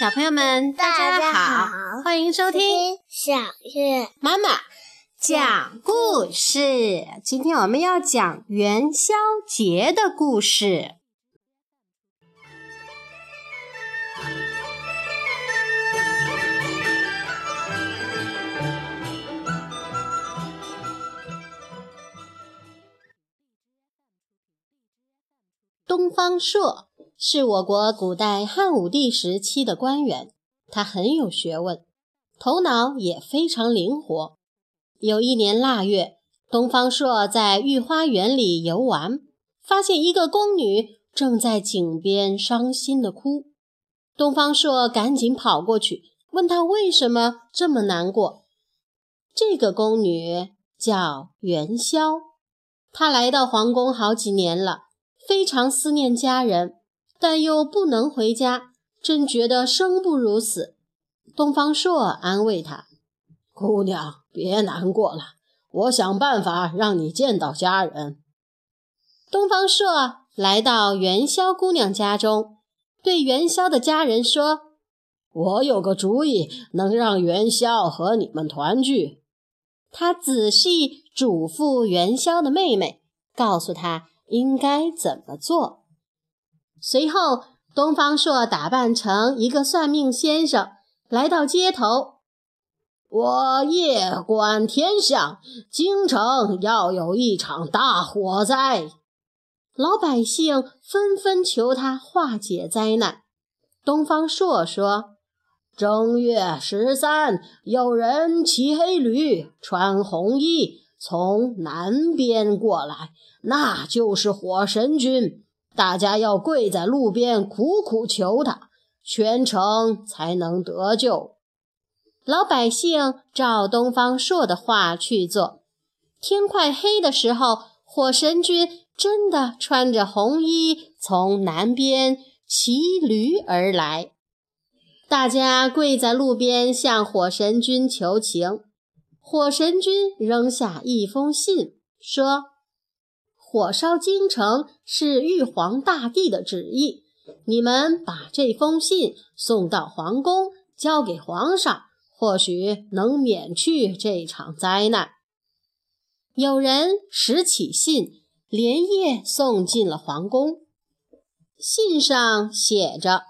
小朋友们，大家好，欢迎收听小月妈妈讲故事。今天我们要讲元宵节的故事。东方朔是我国古代汉武帝时期的官员，他很有学问，头脑也非常灵活。有一年腊月，东方朔在御花园里游玩，发现一个宫女正在井边伤心地哭。东方朔赶紧跑过去，问她为什么这么难过。这个宫女叫元宵，她来到皇宫好几年了。非常思念家人，但又不能回家，真觉得生不如死。东方朔安慰她：“姑娘，别难过了，我想办法让你见到家人。”东方朔来到元宵姑娘家中，对元宵的家人说：“我有个主意，能让元宵和你们团聚。”他仔细嘱咐元宵的妹妹，告诉她。应该怎么做？随后，东方朔打扮成一个算命先生，来到街头。我夜观天象，京城要有一场大火灾，老百姓纷纷求他化解灾难。东方朔说：“正月十三，有人骑黑驴，穿红衣，从南边过来。”那就是火神君，大家要跪在路边苦苦求他，全城才能得救。老百姓照东方朔的话去做。天快黑的时候，火神君真的穿着红衣从南边骑驴而来。大家跪在路边向火神君求情。火神君扔下一封信，说。火烧京城是玉皇大帝的旨意，你们把这封信送到皇宫，交给皇上，或许能免去这场灾难。有人拾起信，连夜送进了皇宫。信上写着：“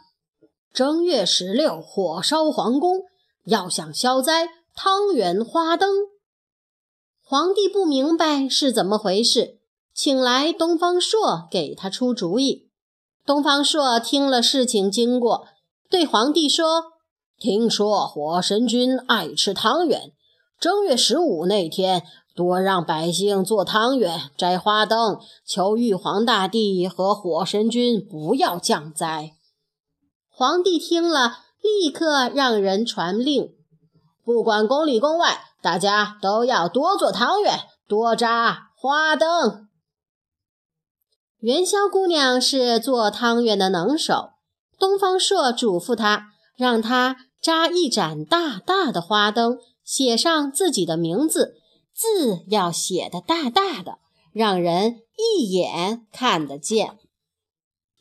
正月十六，火烧皇宫，要想消灾，汤圆花灯。”皇帝不明白是怎么回事。请来东方朔给他出主意。东方朔听了事情经过，对皇帝说：“听说火神君爱吃汤圆，正月十五那天多让百姓做汤圆、摘花灯，求玉皇大帝和火神君不要降灾。”皇帝听了，立刻让人传令，不管宫里宫外，大家都要多做汤圆，多扎花灯。元宵姑娘是做汤圆的能手，东方朔嘱咐她，让她扎一盏大大的花灯，写上自己的名字，字要写的大大的，让人一眼看得见。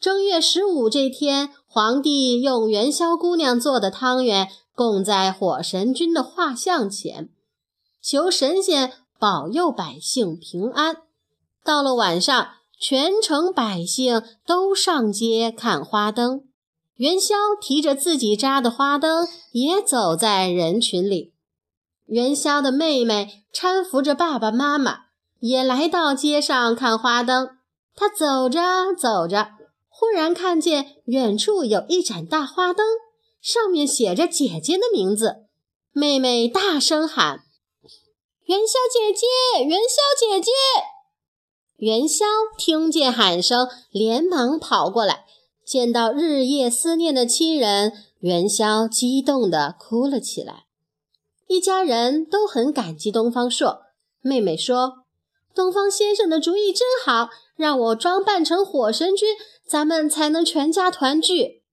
正月十五这天，皇帝用元宵姑娘做的汤圆供在火神君的画像前，求神仙保佑百姓平安。到了晚上。全城百姓都上街看花灯，元宵提着自己扎的花灯，也走在人群里。元宵的妹妹搀扶着爸爸妈妈，也来到街上看花灯。她走着走着，忽然看见远处有一盏大花灯，上面写着姐姐的名字。妹妹大声喊：“元宵姐姐，元宵姐姐！”元宵听见喊声，连忙跑过来，见到日夜思念的亲人，元宵激动地哭了起来。一家人都很感激东方朔。妹妹说：“东方先生的主意真好，让我装扮成火神君，咱们才能全家团聚。”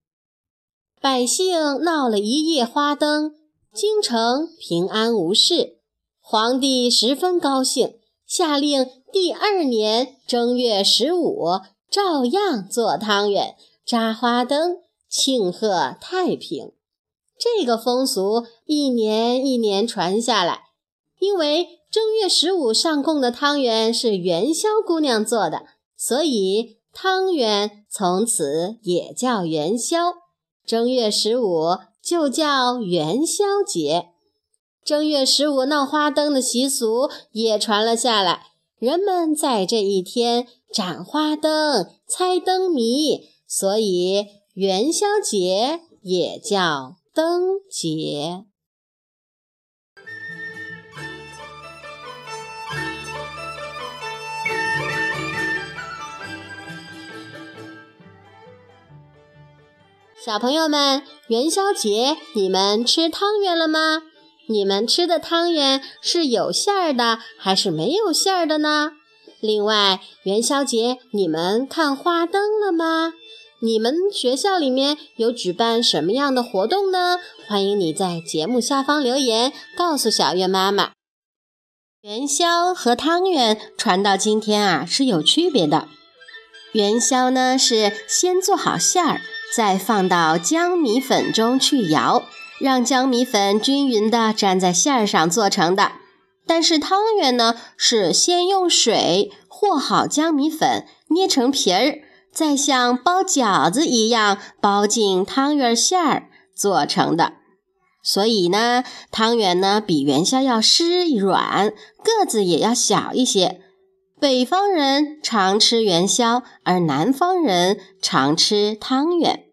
百姓闹了一夜花灯，京城平安无事，皇帝十分高兴。下令第二年正月十五照样做汤圆、扎花灯，庆贺太平。这个风俗一年一年传下来，因为正月十五上供的汤圆是元宵姑娘做的，所以汤圆从此也叫元宵。正月十五就叫元宵节。正月十五闹花灯的习俗也传了下来，人们在这一天展花灯、猜灯谜，所以元宵节也叫。灯节，小朋友们，元宵节你们吃汤圆了吗？你们吃的汤圆是有馅儿的还是没有馅儿的呢？另外，元宵节你们看花灯了吗？你们学校里面有举办什么样的活动呢？欢迎你在节目下方留言，告诉小月妈妈。元宵和汤圆传到今天啊是有区别的。元宵呢是先做好馅儿，再放到江米粉中去摇，让江米粉均匀地粘在馅儿上做成的。但是汤圆呢是先用水和好江米粉，捏成皮儿。再像包饺子一样包进汤圆馅儿做成的，所以呢，汤圆呢比元宵要湿软，个子也要小一些。北方人常吃元宵，而南方人常吃汤圆。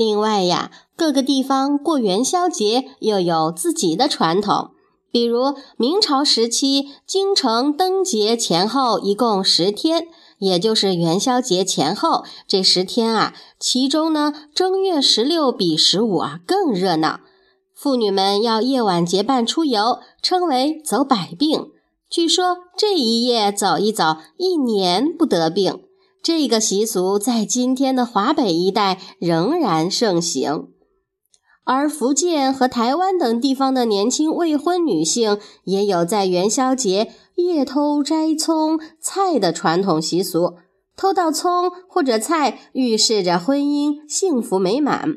另外呀，各个地方过元宵节又有自己的传统，比如明朝时期，京城灯节前后一共十天。也就是元宵节前后这十天啊，其中呢，正月十六比十五啊更热闹。妇女们要夜晚结伴出游，称为走百病。据说这一夜走一走，一年不得病。这个习俗在今天的华北一带仍然盛行。而福建和台湾等地方的年轻未婚女性也有在元宵节夜偷摘葱菜的传统习俗。偷到葱或者菜，预示着婚姻幸福美满。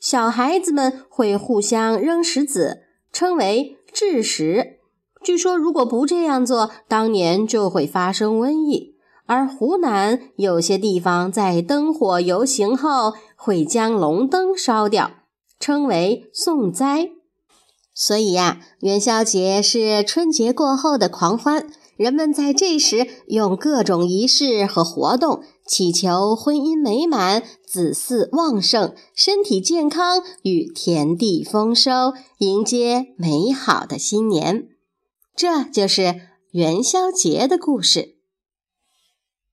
小孩子们会互相扔石子，称为掷石。据说，如果不这样做，当年就会发生瘟疫。而湖南有些地方在灯火游行后，会将龙灯烧掉。称为送灾，所以呀，元宵节是春节过后的狂欢。人们在这时用各种仪式和活动，祈求婚姻美满、子嗣旺盛、身体健康与田地丰收，迎接美好的新年。这就是元宵节的故事。